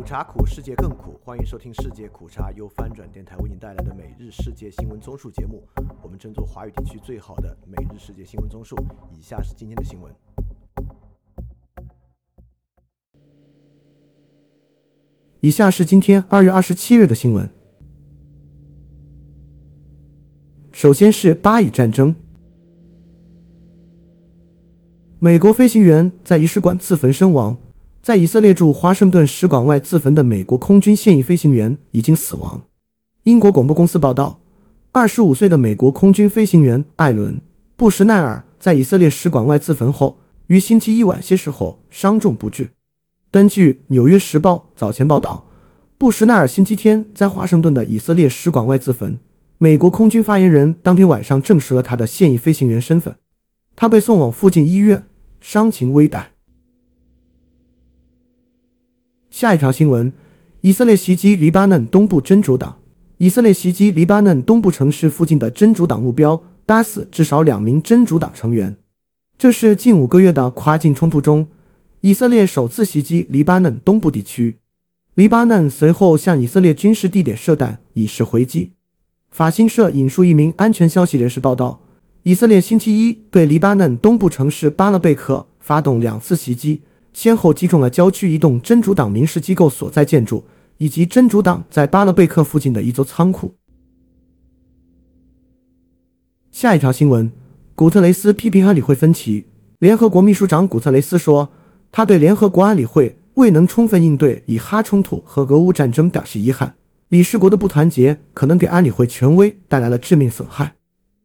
苦茶苦，世界更苦。欢迎收听《世界苦茶》，由翻转电台为您带来的每日世界新闻综述节目。我们争做华语地区最好的每日世界新闻综述。以下是今天的新闻。以下是今天二月二十七日的新闻。首先是巴以战争，美国飞行员在仪式馆自焚身亡。在以色列驻华盛顿使馆外自焚的美国空军现役飞行员已经死亡。英国广播公司报道，二十五岁的美国空军飞行员艾伦·布什奈尔在以色列使馆外自焚后，于星期一晚些时候伤重不治。根据《纽约时报》早前报道，布什奈尔星期天在华盛顿的以色列使馆外自焚。美国空军发言人当天晚上证实了他的现役飞行员身份，他被送往附近医院，伤情危殆。下一条新闻：以色列袭击黎巴嫩东部真主党。以色列袭击黎巴嫩东部城市附近的真主党目标，打死至少两名真主党成员。这是近五个月的跨境冲突中，以色列首次袭击黎巴嫩东部地区。黎巴嫩随后向以色列军事地点射弹，以示回击。法新社引述一名安全消息人士报道，以色列星期一对黎巴嫩东部城市巴勒贝克发动两次袭击。先后击中了郊区一栋真主党民事机构所在建筑，以及真主党在巴勒贝克附近的一座仓库。下一条新闻：古特雷斯批评安理会分歧。联合国秘书长古特雷斯说，他对联合国安理会未能充分应对以哈冲突和俄乌战争表示遗憾。理事国的不团结可能给安理会权威带来了致命损害。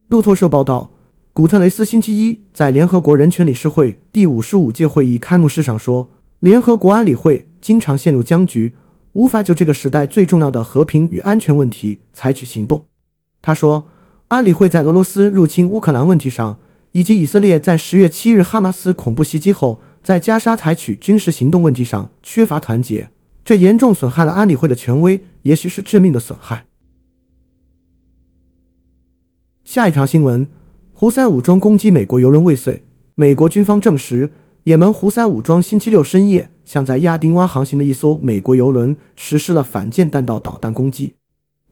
路透社报道。古特雷斯星期一在联合国人权理事会第五十五届会议开幕式上说：“联合国安理会经常陷入僵局，无法就这个时代最重要的和平与安全问题采取行动。”他说：“安理会在俄罗斯入侵乌克兰问题上，以及以色列在十月七日哈马斯恐怖袭击后在加沙采取军事行动问题上缺乏团结，这严重损害了安理会的权威，也许是致命的损害。”下一条新闻。胡塞武装攻击美国油轮未遂，美国军方证实，也门胡塞武装星期六深夜向在亚丁湾航行的一艘美国油轮实施了反舰弹道导弹攻击。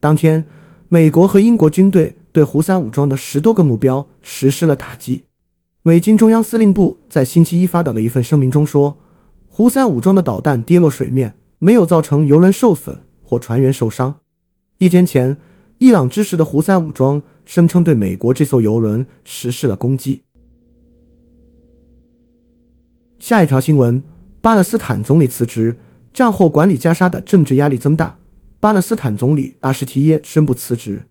当天，美国和英国军队对胡塞武装的十多个目标实施了打击。美军中央司令部在星期一发表的一份声明中说，胡塞武装的导弹跌落水面，没有造成油轮受损或船员受伤。一天前，伊朗支持的胡塞武装。声称对美国这艘油轮实施了攻击。下一条新闻：巴勒斯坦总理辞职，战后管理加沙的政治压力增大。巴勒斯坦总理阿什提耶宣布辞职。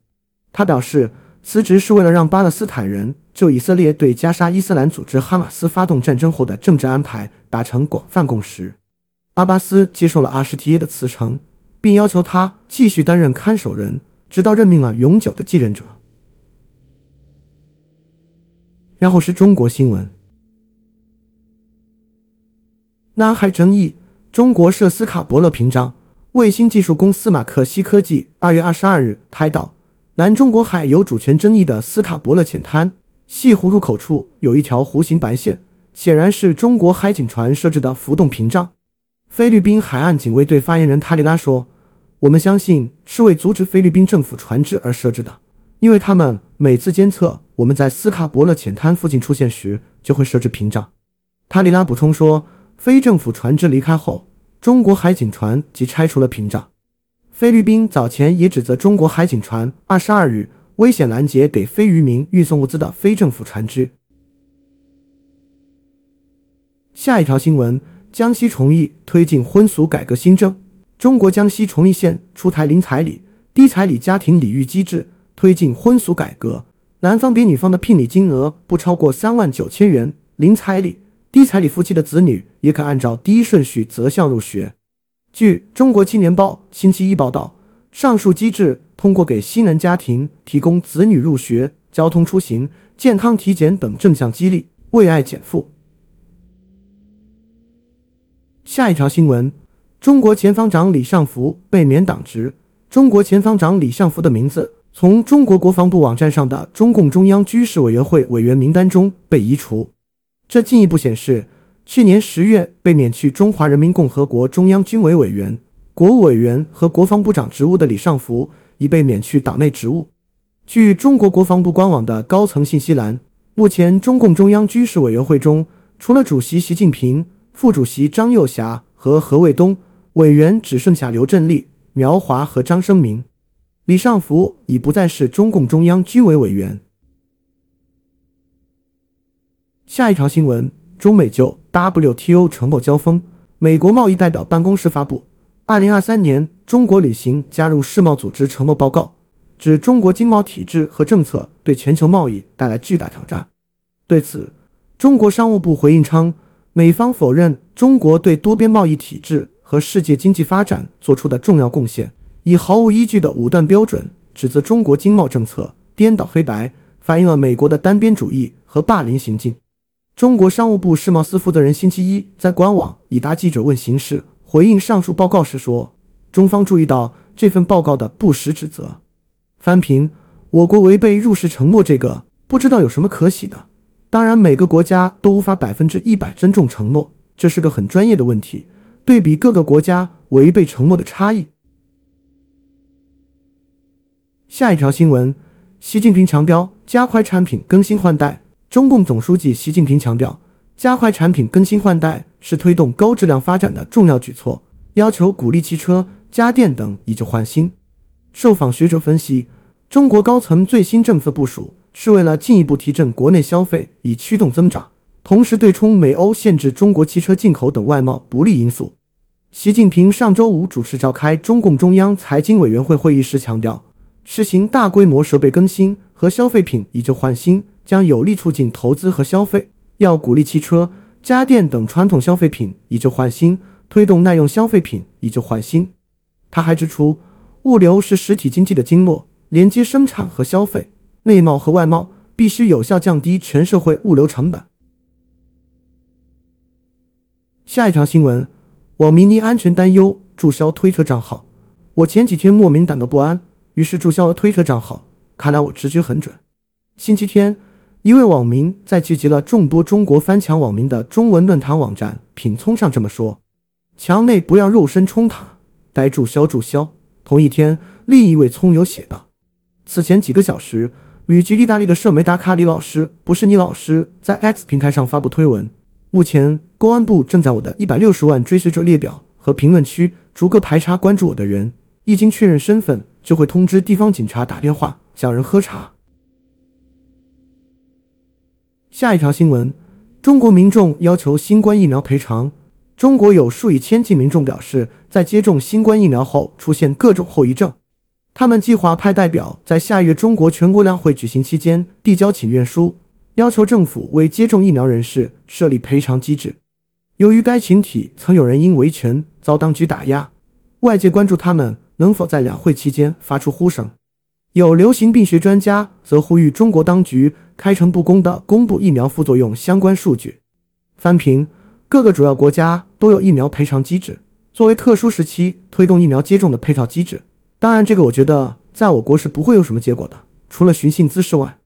他表示，辞职是为了让巴勒斯坦人就以色列对加沙伊斯兰组织哈马斯发动战争后的政治安排达成广泛共识。阿巴斯接受了阿什提耶的辞呈，并要求他继续担任看守人，直到任命了永久的继任者。然后是中国新闻。南海争议，中国设斯卡伯勒屏障。卫星技术公司马克西科技二月二十二日拍到，南中国海有主权争议的斯卡伯勒浅滩西湖入口处有一条弧形白线，显然是中国海警船设置的浮动屏障。菲律宾海岸警卫队发言人塔里拉说：“我们相信是为阻止菲律宾政府船只而设置的。”因为他们每次监测我们在斯卡伯勒浅滩附近出现时，就会设置屏障。塔里拉补充说，非政府船只离开后，中国海警船即拆除了屏障。菲律宾早前也指责中国海警船二十二日危险拦截给非渔民运送物资的非政府船只。下一条新闻：江西崇义推进婚俗改革新政。中国江西崇义县出台零彩礼、低彩礼家庭礼遇机制。推进婚俗改革，男方比女方的聘礼金额不超过三万九千元，零彩礼、低彩礼夫妻的子女也可按照第一顺序择校入学。据《中国青年报》星期一报道，上述机制通过给新人家庭提供子女入学、交通出行、健康体检等正向激励，为爱减负。下一条新闻：中国前方长李尚福被免党职。中国前方长李尚福的名字。从中国国防部网站上的中共中央军事委员会委员名单中被移除，这进一步显示，去年十月被免去中华人民共和国中央军委委员，国务委员和国防部长职务的李尚福已被免去党内职务。据中国国防部官网的高层信息栏，目前中共中央军事委员会中，除了主席习近平、副主席张又侠和何卫东，委员只剩下刘振立、苗华和张生明。李尚福已不再是中共中央军委委员。下一条新闻：中美就 WTO 承诺交锋。美国贸易代表办公室发布《二零二三年中国履行加入世贸组织承诺报告》，指中国经贸体制和政策对全球贸易带来巨大挑战。对此，中国商务部回应称，美方否认中国对多边贸易体制和世界经济发展做出的重要贡献，以毫无依据的武断标准指责中国经贸政策颠倒黑白，反映了美国的单边主义和霸凌行径。中国商务部世贸司负责人星期一在官网以答记者问形式回应上述报告时说：“中方注意到这份报告的不实指责。翻评我国违背入世承诺，这个不知道有什么可喜的。当然，每个国家都无法百分之一百尊重承诺，这是个很专业的问题。对比各个国家违背承诺的差异。”下一条新闻：习近平强调加快产品更新换代。中共总书记习近平强调，加快产品更新换代是推动高质量发展的重要举措，要求鼓励汽车、家电等以旧换新。受访学者分析，中国高层最新政策部署是为了进一步提振国内消费，以驱动增长，同时对冲美欧限制中国汽车进口等外贸不利因素。习近平上周五主持召开中共中央财经委员会会议时强调，实行大规模设备更新和消费品以旧换新。将有力促进投资和消费，要鼓励汽车、家电等传统消费品以旧换新，推动耐用消费品以旧换新。他还指出，物流是实体经济的经络，连接生产和消费、内贸和外贸，必须有效降低全社会物流成本。下一条新闻：网民因安全担忧注销推特账号。我前几天莫名感到不安，于是注销了推特账号。看来我直觉很准。星期天。一位网民在聚集了众多中国翻墙网民的中文论坛网站品聪上这么说：“墙内不要肉身冲塔，待注销注销。”同一天，另一位葱友写道：“此前几个小时，旅居意大利的社媒达卡李老师不是你老师，在 X 平台上发布推文。目前，公安部正在我的一百六十万追随者列表和评论区逐个排查关注我的人，一经确认身份，就会通知地方警察打电话叫人喝茶。”下一条新闻：中国民众要求新冠疫苗赔偿。中国有数以千计民众表示，在接种新冠疫苗后出现各种后遗症。他们计划派代表在下月中国全国两会举行期间递交请愿书，要求政府为接种疫苗人士设立赔偿机制。由于该群体曾有人因维权遭当局打压，外界关注他们能否在两会期间发出呼声。有流行病学专家则呼吁中国当局开诚布公地公布疫苗副作用相关数据。翻评：各个主要国家都有疫苗赔偿机制，作为特殊时期推动疫苗接种的配套机制。当然，这个我觉得在我国是不会有什么结果的，除了寻衅滋事外。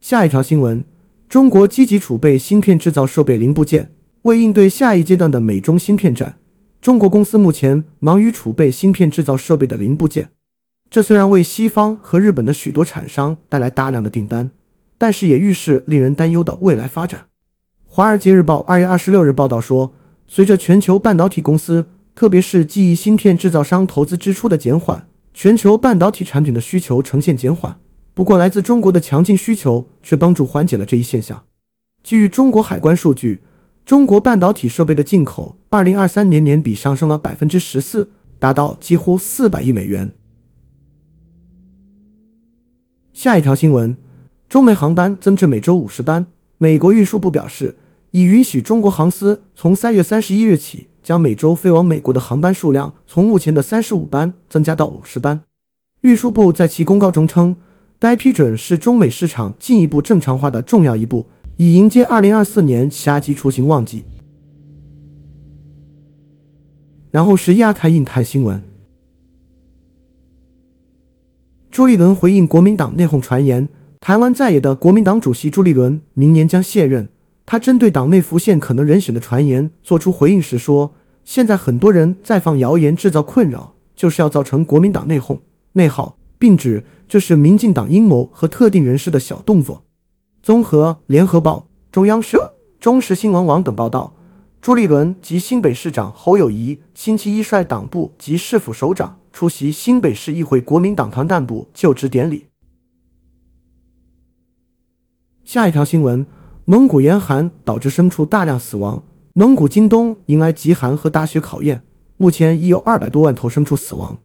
下一条新闻：中国积极储备芯片制造设备零部件，为应对下一阶段的美中芯片战。中国公司目前忙于储备芯片制造设备的零部件，这虽然为西方和日本的许多厂商带来大量的订单，但是也预示令人担忧的未来发展。《华尔街日报》二月二十六日报道说，随着全球半导体公司，特别是记忆芯片制造商投资支出的减缓，全球半导体产品的需求呈现减缓。不过，来自中国的强劲需求却帮助缓解了这一现象。据中国海关数据。中国半导体设备的进口，二零二三年年比上升了百分之十四，达到几乎四百亿美元。下一条新闻：中美航班增至每周五十班。美国运输部表示，已允许中国航司从三月三十一日起，将每周飞往美国的航班数量从目前的三十五班增加到五十班。运输部在其公告中称，该批准是中美市场进一步正常化的重要一步。以迎接二零二四年夏季出行旺季。然后是亚太印太新闻。朱立伦回应国民党内讧传言，台湾在野的国民党主席朱立伦明年将卸任。他针对党内浮现可能人选的传言作出回应时说：“现在很多人在放谣言，制造困扰，就是要造成国民党内讧、内耗，并指这是民进党阴谋和特定人士的小动作。综合联合报、中央社、中时新闻网等报道，朱立伦及新北市长侯友谊星期一率党部及市府首长出席新北市议会国民党团干部就职典礼。下一条新闻：蒙古严寒导致牲畜大量死亡。蒙古今冬迎来极寒和大雪考验，目前已有二百多万头牲畜死亡。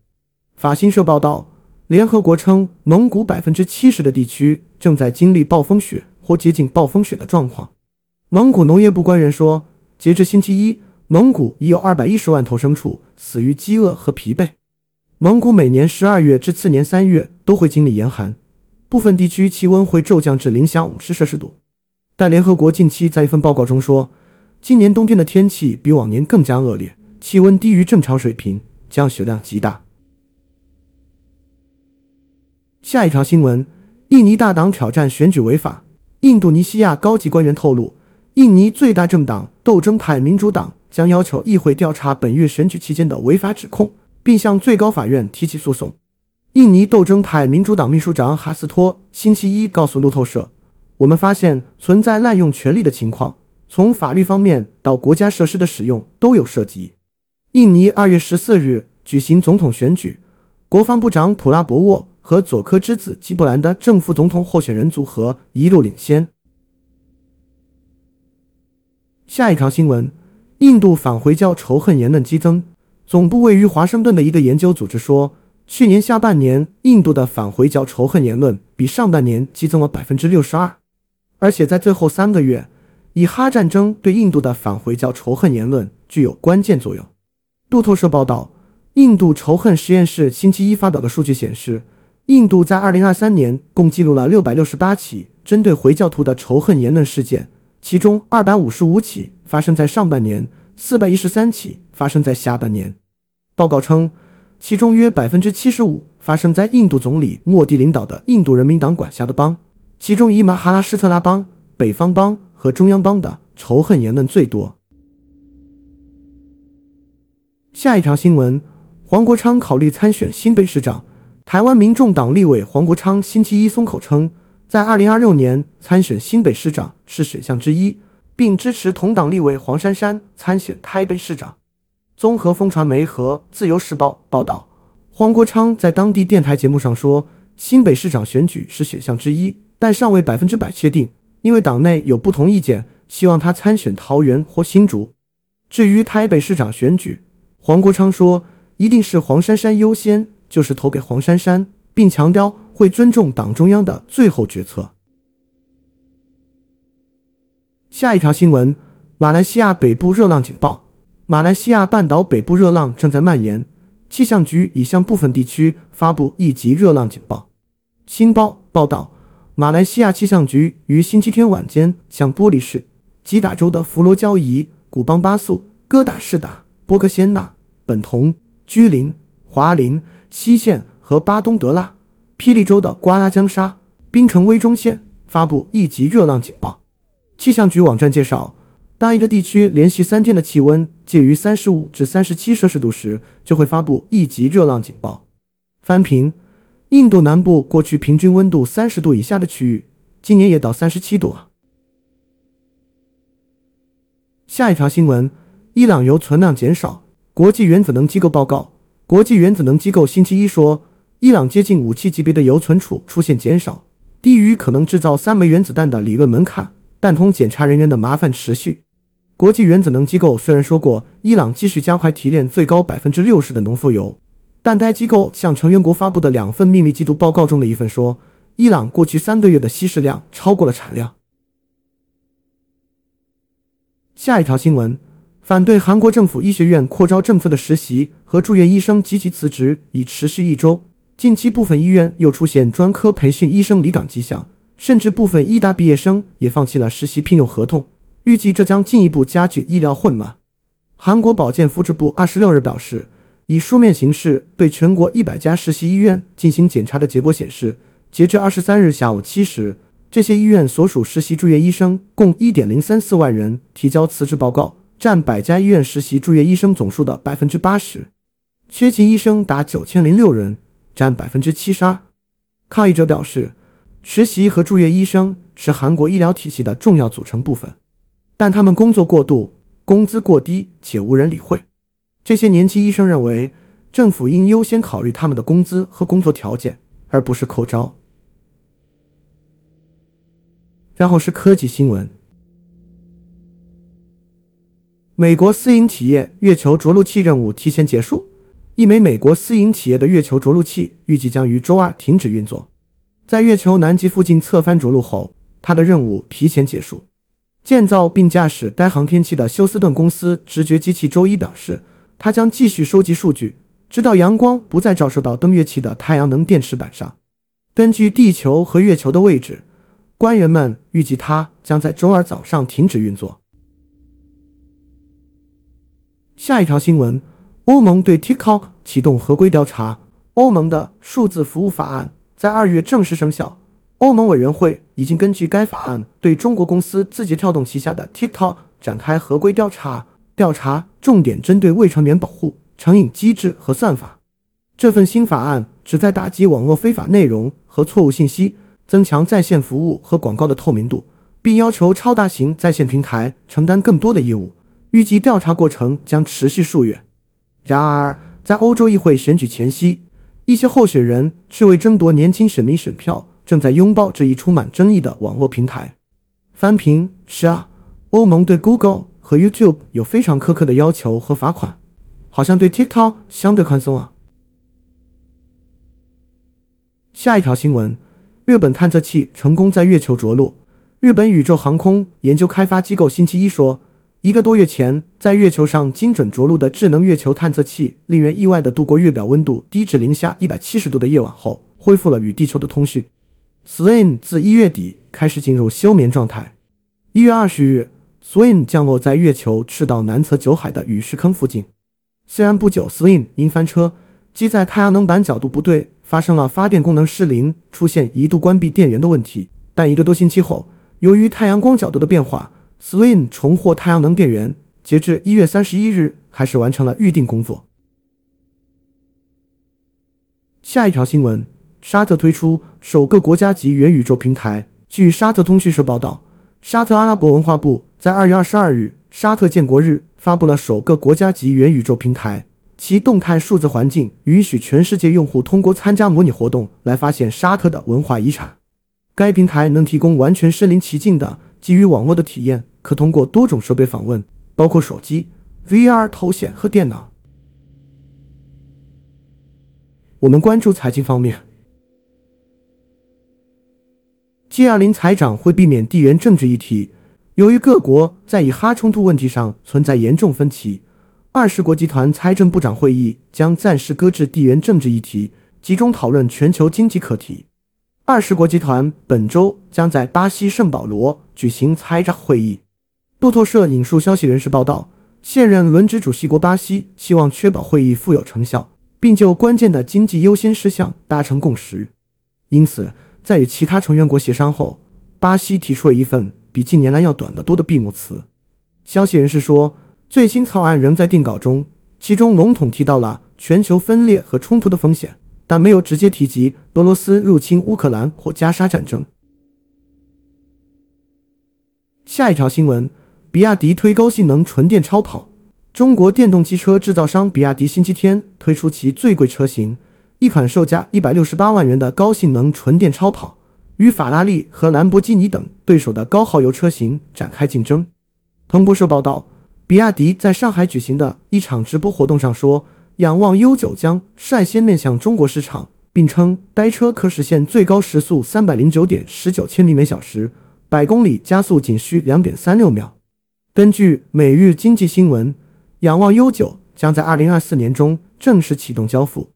法新社报道，联合国称，蒙古百分之七十的地区正在经历暴风雪或接近暴风雪的状况。蒙古农业部官员说，截至星期一，蒙古已有二百一十万头牲畜死于饥饿和疲惫。蒙古每年十二月至次年三月都会经历严寒。部分地区气温会骤降至零下五十摄氏度，但联合国近期在一份报告中说，今年冬天的天气比往年更加恶劣，气温低于正常水平，降雪量极大。下一条新闻：印尼大党挑战选举违法。印度尼西亚高级官员透露，印尼最大政党斗争派民主党将要求议会调查本月选举期间的违法指控，并向最高法院提起诉讼。印尼斗争派民主党秘书长哈斯托星期一告诉路透社：“我们发现存在滥用权力的情况，从法律方面到国家设施的使用都有涉及。”印尼二月十四日举行总统选举，国防部长普拉博沃和佐科之子基布兰的正副总统候选人组合一路领先。下一条新闻：印度反回教仇恨言论激增。总部位于华盛顿的一个研究组织说。去年下半年，印度的反回教仇恨言论比上半年激增了百分之六十二，而且在最后三个月，以哈战争对印度的反回教仇恨言论具有关键作用。路透社报道，印度仇恨实验室星期一发表的数据显示，印度在二零二三年共记录了六百六十八起针对回教徒的仇恨言论事件，其中二百五十五起发生在上半年，四百一十三起发生在下半年。报告称。其中约百分之七十五发生在印度总理莫迪领导的印度人民党管辖的邦，其中以马哈拉施特拉邦、北方邦和中央邦的仇恨言论最多。下一条新闻：黄国昌考虑参选新北市长。台湾民众党立委黄国昌星期一松口称，在二零二六年参选新北市长是选项之一，并支持同党立委黄珊珊参选台北市长。综合风传媒和自由时报报道，黄国昌在当地电台节目上说，新北市长选举是选项之一，但尚未百分之百确定，因为党内有不同意见，希望他参选桃园或新竹。至于台北市长选举，黄国昌说，一定是黄珊珊优先，就是投给黄珊珊，并强调会尊重党中央的最后决策。下一条新闻，马来西亚北部热浪警报。马来西亚半岛北部热浪正在蔓延，气象局已向部分地区发布一级热浪警报。新报报道，马来西亚气象局于星期天晚间向玻璃市、吉打州的佛罗交怡、古邦巴素、哥打士打、波克仙纳、本同、居林、华林、西县和巴东德拉、霹雳州的瓜拉江沙、槟城威中县发布一级热浪警报。气象局网站介绍。当一个地区连续三天的气温介于三十五至三十七摄氏度时，就会发布一级热浪警报。翻评：印度南部过去平均温度三十度以下的区域，今年也到三十七度了。下一条新闻：伊朗铀存量减少。国际原子能机构报告，国际原子能机构星期一说，伊朗接近武器级别的铀存储出现减少，低于可能制造三枚原子弹的理论门槛，但同检查人员的麻烦持续。国际原子能机构虽然说过伊朗继续加快提炼最高百分之六十的浓缩铀，但该机构向成员国发布的两份秘密季度报告中的一份说，伊朗过去三个月的稀释量超过了产量。下一条新闻：反对韩国政府医学院扩招政策的实习和住院医生积极辞职已持续一周。近期部分医院又出现专科培训医生离岗迹象，甚至部分医大毕业生也放弃了实习聘用合同。预计这将进一步加剧医疗混乱。韩国保健福祉部二十六日表示，以书面形式对全国一百家实习医院进行检查的结果显示，截至二十三日下午七时，这些医院所属实习住院医生共一点零三四万人提交辞职报告，占百家医院实习住院医生总数的百分之八十，缺勤医生达九千零六人，占百分之七十二。抗议者表示，实习和住院医生是韩国医疗体系的重要组成部分，但他们工作过度，工资过低且无人理会。这些年轻医生认为，政府应优先考虑他们的工资和工作条件，而不是扣招。然后是科技新闻。美国私营企业月球着陆器任务提前结束。一枚美国私营企业的月球着陆器预计将于周二停止运作。在月球南极附近侧翻着陆后，它的任务提前结束。建造并驾驶该航天器的休斯顿公司直觉机器周一表示，它将继续收集数据，直到阳光不再照射到登月器的太阳能电池板上。根据地球和月球的位置，官员们预计它将在周二早上停止运作。下一条新闻。欧盟对 TikTok 启动合规调查。欧盟的数字服务法案在二月正式生效。欧盟委员会已经根据该法案对中国公司字节跳动旗下的 TikTok 展开合规调查。调查重点针对未成年保护、成瘾机制和算法。这份新法案旨在打击网络非法内容和错误信息，增强在线服务和广告的透明度，并要求超大型在线平台承担更多的业务。预计调查过程将持续数月。然而，在欧洲议会选举前夕，一些候选人却为争夺年轻选民选票，正在拥抱这一充满争议的网络平台。翻评是啊，欧盟对 Google 和 YouTube 有非常苛刻的要求和罚款，好像对 TikTok 相对宽松啊。下一条新闻：日本探测器成功在月球着陆。日本宇宙航空研究开发机构星期一说。一个多月前，在月球上精准着陆的智能月球探测器，令人意外地度过月表温度低至零下一百七十度的夜晚后，恢复了与地球的通讯。Swim 自一月底开始进入休眠状态。一月二十日，Swim 降落在月球赤道南侧九海的陨石坑附近。虽然不久，Swim 因翻车，机在太阳能板角度不对，发生了发电功能失灵，出现一度关闭电源的问题。但一个多星期后，由于太阳光角度的变化，Swim 重获太阳能电源，截至一月三十一日，还是完成了预定工作。下一条新闻：沙特推出首个国家级元宇宙平台。据沙特通讯社报道，沙特阿拉伯文化部在二月二十二日沙特建国日发布了首个国家级元宇宙平台，其动态数字环境允许全世界用户通过参加模拟活动来发现沙特的文化遗产。该平台能提供完全身临其境的基于网络的体验。可通过多种设备访问，包括手机、VR 头显和电脑。我们关注财经方面，G20 财长会避免地缘政治议题。由于各国在以哈冲突问题上存在严重分歧，二十国集团财政部长会议将暂时搁置地缘政治议题，集中讨论全球经济课题。二十国集团本周将在巴西圣保罗举行财长会议。路透社引述消息人士报道，现任轮值主席国巴西希望确保会议富有成效，并就关键的经济优先事项达成共识。因此，在与其他成员国协商后，巴西提出了一份比近年来要短得多的闭幕词。消息人士说，最新草案仍在定稿中，其中笼统提到了全球分裂和冲突的风险，但没有直接提及俄罗斯入侵乌克兰或加沙战争。下一条新闻。比亚迪推高性能纯电超跑。中国电动汽车制造商比亚迪星期天推出其最贵车型，一款售价一百六十八万元的高性能纯电超跑，与法拉利和兰博基尼等对手的高耗油车型展开竞争。彭博社报道，比亚迪在上海举行的一场直播活动上说，仰望 U9 将率先面向中国市场，并称该车可实现最高时速三百零九点十九千米每小时，百公里加速仅需两点三六秒。根据《每日经济新闻》，仰望 U9 将在2024年中正式启动交付。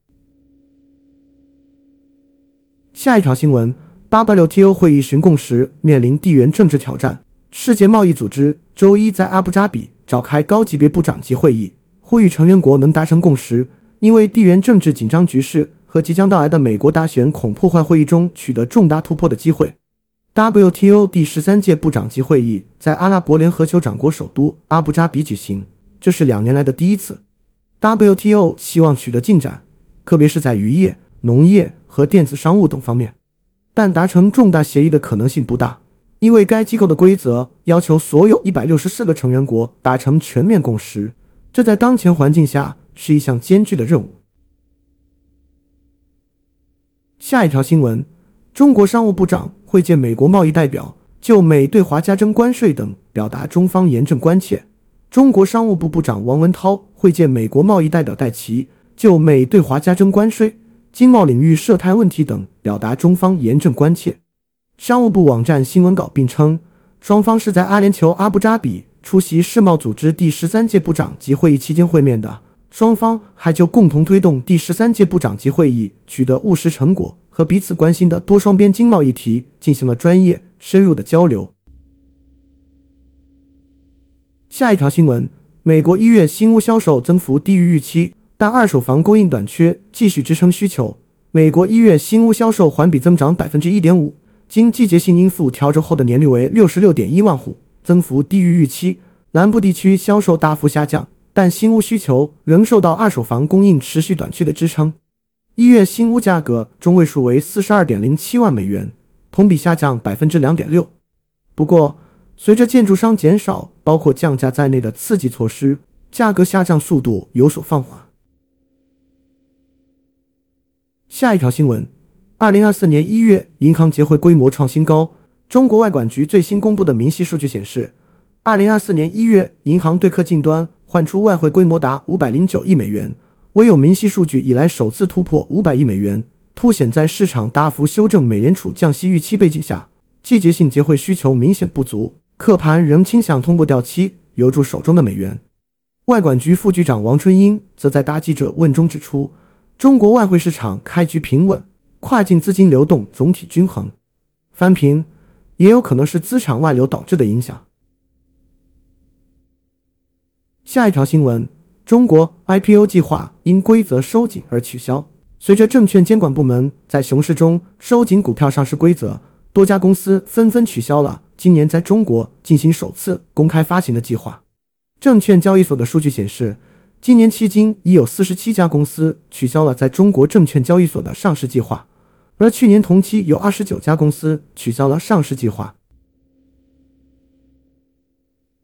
下一条新闻：WTO 会议寻共识面临地缘政治挑战。世界贸易组织周一在阿布扎比召开高级别部长级会议，呼吁成员国能达成共识，因为地缘政治紧张局势和即将到来的美国大选恐破坏会议中取得重大突破的机会。WTO 第十三届部长级会议在阿拉伯联合酋长国首都阿布扎比举行，这是两年来的第一次。WTO 希望取得进展，特别是在渔业、农业和电子商务等方面，但达成重大协议的可能性不大，因为该机构的规则要求所有一百六十四个成员国达成全面共识，这在当前环境下是一项艰巨的任务。下一条新闻：中国商务部长会见美国贸易代表，就美对华加征关税等表达中方严正关切。中国商务部部长王文涛会见美国贸易代表戴奇，就美对华加征关税、经贸领域涉台问题等表达中方严正关切。商务部网站新闻稿并称，双方是在阿联酋阿布扎比出席世贸组织第十三届部长级会议期间会面的。双方还就共同推动第十三届部长级会议取得务实成果和彼此关心的多双边经贸议题进行了专业深入的交流。下一条新闻：美国一月新屋销售增幅低于预期，但二手房供应短缺继续支撑需求。美国一月新屋销售环比增长百分之一点五，经季节性因素调整后的年率为六十六点一万户，增幅低于预期。南部地区销售大幅下降，但新屋需求仍受到二手房供应持续短缺的支撑。一月新屋价格中位数为四十二点零七万美元，同比下降百分之两点六。不过，随着建筑商减少，包括降价在内的刺激措施，价格下降速度有所放缓。下一条新闻：二零二四年一月，银行结汇规模创新高。中国外管局最新公布的明细数据显示，二零二四年一月，银行对客近端换出外汇规模达五百零九亿美元，唯有明细数据以来首次突破五百亿美元，凸显在市场大幅修正美联储降息预期背景下，季节性结汇需求明显不足。客盘仍倾向通过掉期留住手中的美元。外管局副局长王春英则在答记者问中指出，中国外汇市场开局平稳，跨境资金流动总体均衡，翻平也有可能是资产外流导致的影响。下一条新闻：中国 IPO 计划因规则收紧而取消。随着证券监管部门在熊市中收紧股票上市规则，多家公司纷纷取消了。今年在中国进行首次公开发行的计划，证券交易所的数据显示，今年迄今已有四十七家公司取消了在中国证券交易所的上市计划，而去年同期有二十九家公司取消了上市计划。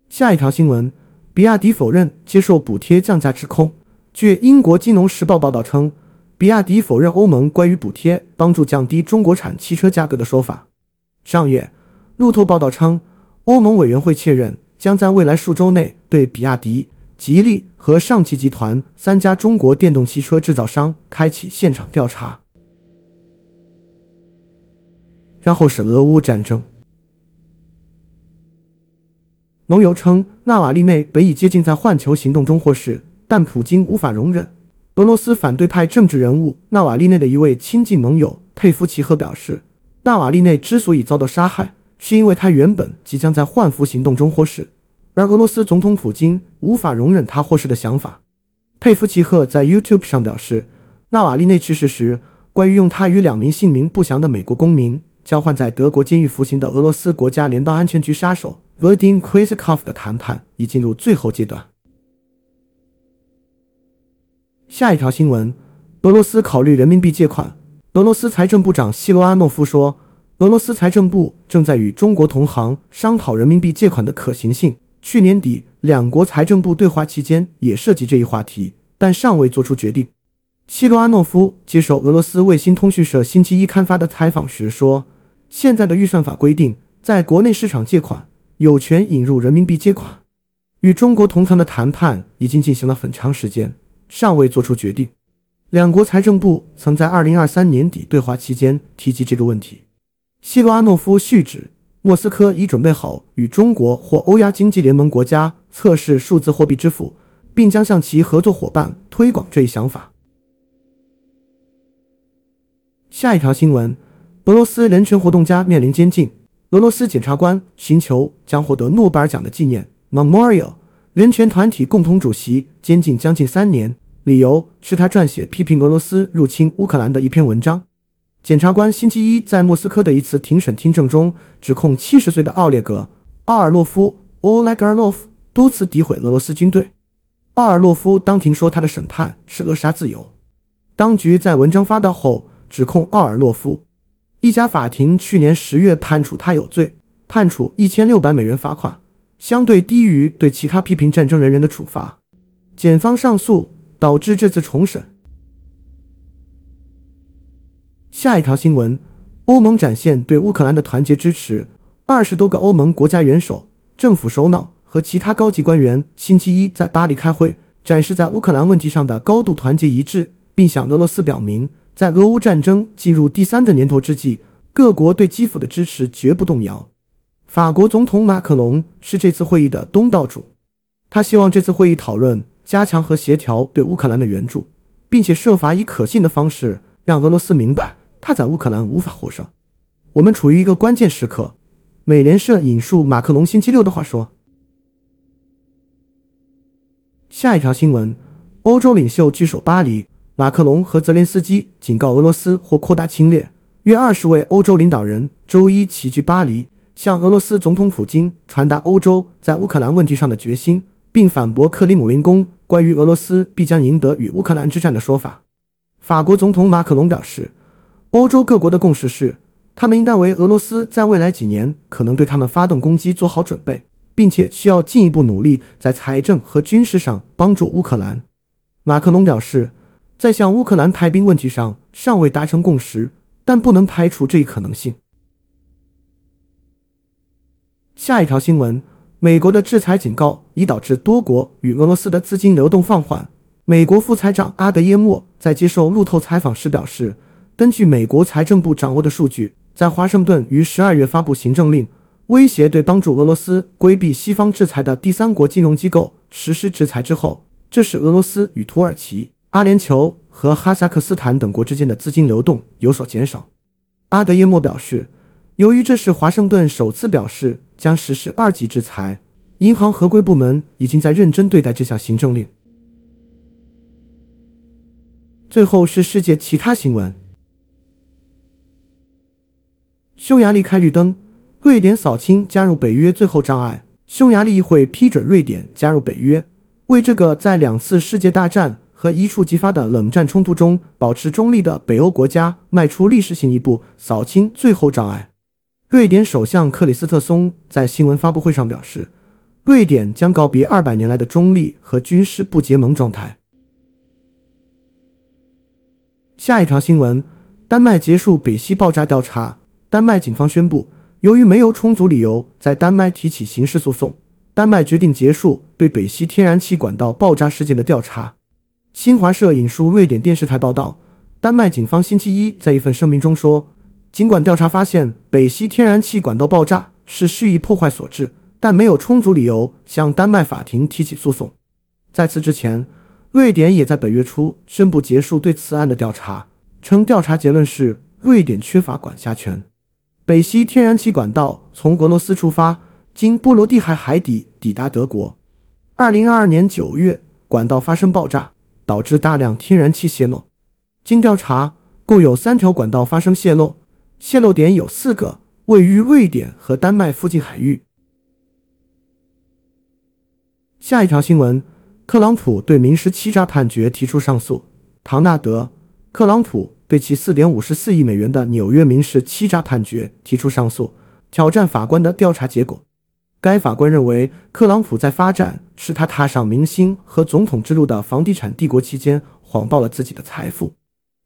下一条新闻，比亚迪否认接受补贴降价指控。据英国金融时报报道称，比亚迪否认欧盟关于补贴帮助降低中国产汽车价格的说法。上月。路透报道称，欧盟委员会确认将在未来数周内对比亚迪、吉利和上汽集团三家中国电动汽车制造商开启现场调查。然后是俄乌战争。盟友称，纳瓦利内本已接近在换球行动中获释，但普京无法容忍。俄罗斯反对派政治人物纳瓦利内的一位亲近盟友佩夫奇赫表示，纳瓦利内之所以遭到杀害。是因为他原本即将在换俘行动中获释，而俄罗斯总统普京无法容忍他获释的想法。佩夫奇赫在 YouTube 上表示，纳瓦利内去世时，关于用他与两名姓名不详的美国公民交换在德国监狱服刑的俄罗斯国家联邦安全局杀手 Vadim Krizikov 的谈判已进入最后阶段。下一条新闻：俄罗斯考虑人民币借款。俄罗斯财政部长希罗阿诺夫说。俄罗斯财政部正在与中国同行商讨人民币借款的可行性。去年底，两国财政部对话期间也涉及这一话题，但尚未做出决定。希罗阿诺夫接受俄罗斯卫星通讯社星期一刊发的采访时说：“现在的预算法规定，在国内市场借款有权引入人民币借款。与中国同行的谈判已经进行了很长时间，尚未做出决定。两国财政部曾在2023年底对话期间提及这个问题。”希罗阿诺夫续指，莫斯科已准备好与中国或欧亚经济联盟国家测试数字货币支付，并将向其合作伙伴推广这一想法。下一条新闻：俄罗斯人权活动家面临监禁。俄罗斯检察官寻求将获得诺贝尔奖的纪念 （Memorial） 人权团体共同主席监禁将近三年，理由是他撰写批评俄罗斯入侵乌克兰的一篇文章。检察官星期一在莫斯科的一次庭审听证中，指控七十岁的奥列格·奥尔洛夫 （Oleg Orlov） 多次诋毁俄罗斯军队。奥尔洛夫当庭说，他的审判是扼杀自由。当局在文章发到后指控奥尔洛夫。一家法庭去年十月判处他有罪，判处一千六百美元罚款，相对低于对其他批评战争人员的处罚。检方上诉，导致这次重审。下一条新闻：欧盟展现对乌克兰的团结支持。二十多个欧盟国家元首、政府首脑和其他高级官员星期一在巴黎开会，展示在乌克兰问题上的高度团结一致，并向俄罗斯表明，在俄乌战争进入第三个年头之际，各国对基辅的支持绝不动摇。法国总统马克龙是这次会议的东道主，他希望这次会议讨论加强和协调对乌克兰的援助，并且设法以可信的方式让俄罗斯明白。他在乌克兰无法获胜，我们处于一个关键时刻。美联社引述马克龙星期六的话说：“下一条新闻，欧洲领袖聚首巴黎，马克龙和泽连斯基警告俄罗斯或扩大侵略。约二十位欧洲领导人周一齐聚巴黎，向俄罗斯总统普京传达欧洲在乌克兰问题上的决心，并反驳克里姆林宫关于俄罗斯必将赢得与乌克兰之战的说法。”法国总统马克龙表示。欧洲各国的共识是，他们应当为俄罗斯在未来几年可能对他们发动攻击做好准备，并且需要进一步努力在财政和军事上帮助乌克兰。马克龙表示，在向乌克兰派兵问题上尚未达成共识，但不能排除这一可能性。下一条新闻：美国的制裁警告已导致多国与俄罗斯的资金流动放缓。美国副财长阿德耶莫在接受路透采访时表示。根据美国财政部掌握的数据，在华盛顿于十二月发布行政令，威胁对帮助俄罗斯规避西方制裁的第三国金融机构实施制裁之后，这是俄罗斯与土耳其、阿联酋和哈萨克斯坦等国之间的资金流动有所减少。阿德耶莫表示，由于这是华盛顿首次表示将实施二级制裁，银行合规部门已经在认真对待这项行政令。最后是世界其他新闻。匈牙利开绿灯，瑞典扫清加入北约最后障碍。匈牙利议会批准瑞典加入北约，为这个在两次世界大战和一触即发的冷战冲突中保持中立的北欧国家迈出历史性一步，扫清最后障碍。瑞典首相克里斯特松在新闻发布会上表示，瑞典将告别二百年来的中立和军事不结盟状态。下一条新闻：丹麦结束北溪爆炸调查。丹麦警方宣布，由于没有充足理由在丹麦提起刑事诉讼，丹麦决定结束对北溪天然气管道爆炸事件的调查。新华社引述瑞典电视台报道，丹麦警方星期一在一份声明中说，尽管调查发现北溪天然气管道爆炸是蓄意破坏所致，但没有充足理由向丹麦法庭提起诉讼。在此之前，瑞典也在本月初宣布结束对此案的调查，称调查结论是瑞典缺乏管辖权。北溪天然气管道从俄罗斯出发，经波罗的海海底抵达德国。二零二二年九月，管道发生爆炸，导致大量天然气泄漏。经调查，共有三条管道发生泄漏，泄漏点有四个，位于瑞典和丹麦附近海域。下一条新闻：特朗普对民事欺诈判决提出上诉。唐纳德·特朗普。对其四点五十四亿美元的纽约民事欺诈判决提出上诉，挑战法官的调查结果。该法官认为，特朗普在发展使他踏上明星和总统之路的房地产帝国期间，谎报了自己的财富。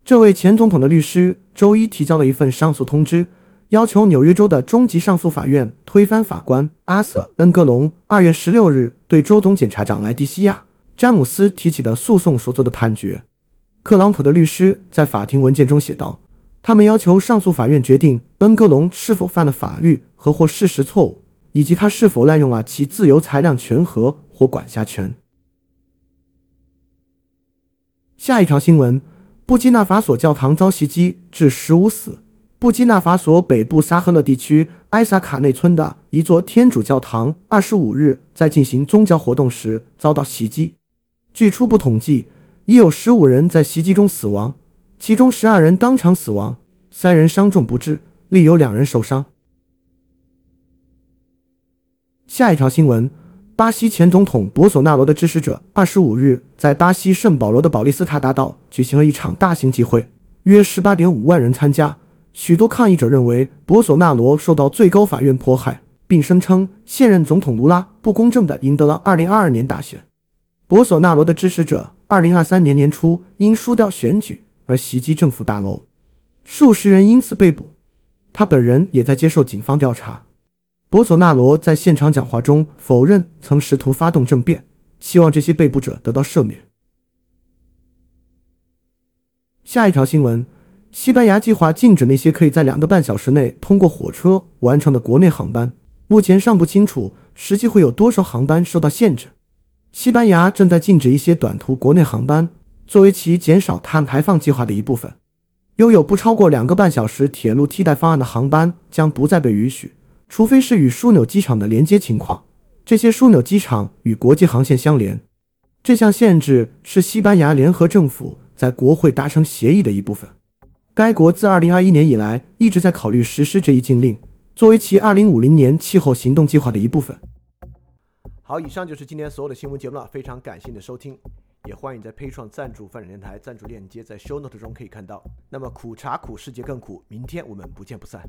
这位前总统的律师周一提交了一份上诉通知，要求纽约州的中级上诉法院推翻法官阿瑟·恩格隆二月十六日对州总检察长莱蒂西亚·詹姆斯提起的诉讼所做的判决。特朗普的律师在法庭文件中写道：“他们要求上诉法院决定恩格隆是否犯了法律和或事实错误，以及他是否滥用了其自由裁量权和或管辖权。”下一条新闻：布基纳法索教堂遭袭击，致十五死。布基纳法索北部撒赫勒地区埃萨卡内村的一座天主教堂，二十五日在进行宗教活动时遭到袭击。据初步统计。已有十五人在袭击中死亡，其中十二人当场死亡，三人伤重不治，另有两人受伤。下一条新闻：巴西前总统博索纳罗的支持者二十五日在巴西圣保罗的保利斯塔大道举行了一场大型集会，约十八点五万人参加。许多抗议者认为博索纳罗受到最高法院迫害，并声称现任总统卢拉不公正地赢得了二零二二年大选。博索纳罗的支持者二零二三年年初因输掉选举而袭击政府大楼，数十人因此被捕，他本人也在接受警方调查。博索纳罗在现场讲话中否认曾试图发动政变，希望这些被捕者得到赦免。下一条新闻：西班牙计划禁止那些可以在两个半小时内通过火车完成的国内航班。目前尚不清楚实际会有多少航班受到限制。西班牙正在禁止一些短途国内航班，作为其减少碳排放计划的一部分。拥有不超过两个半小时铁路替代方案的航班将不再被允许。除非是与枢纽机场的连接情况，这些枢纽机场与国际航线相连。这项限制是西班牙联合政府在国会达成协议的一部分。该国自2021年以来一直在考虑实施这一禁令，作为其2050年气候行动计划的一部分。好，以上就是今天所有的新闻节目了，非常感谢你的收听，也欢迎在配创赞助泛展电台赞助链接在 Show Note 中可以看到。那么苦茶苦，世界更苦，明天我们不见不散。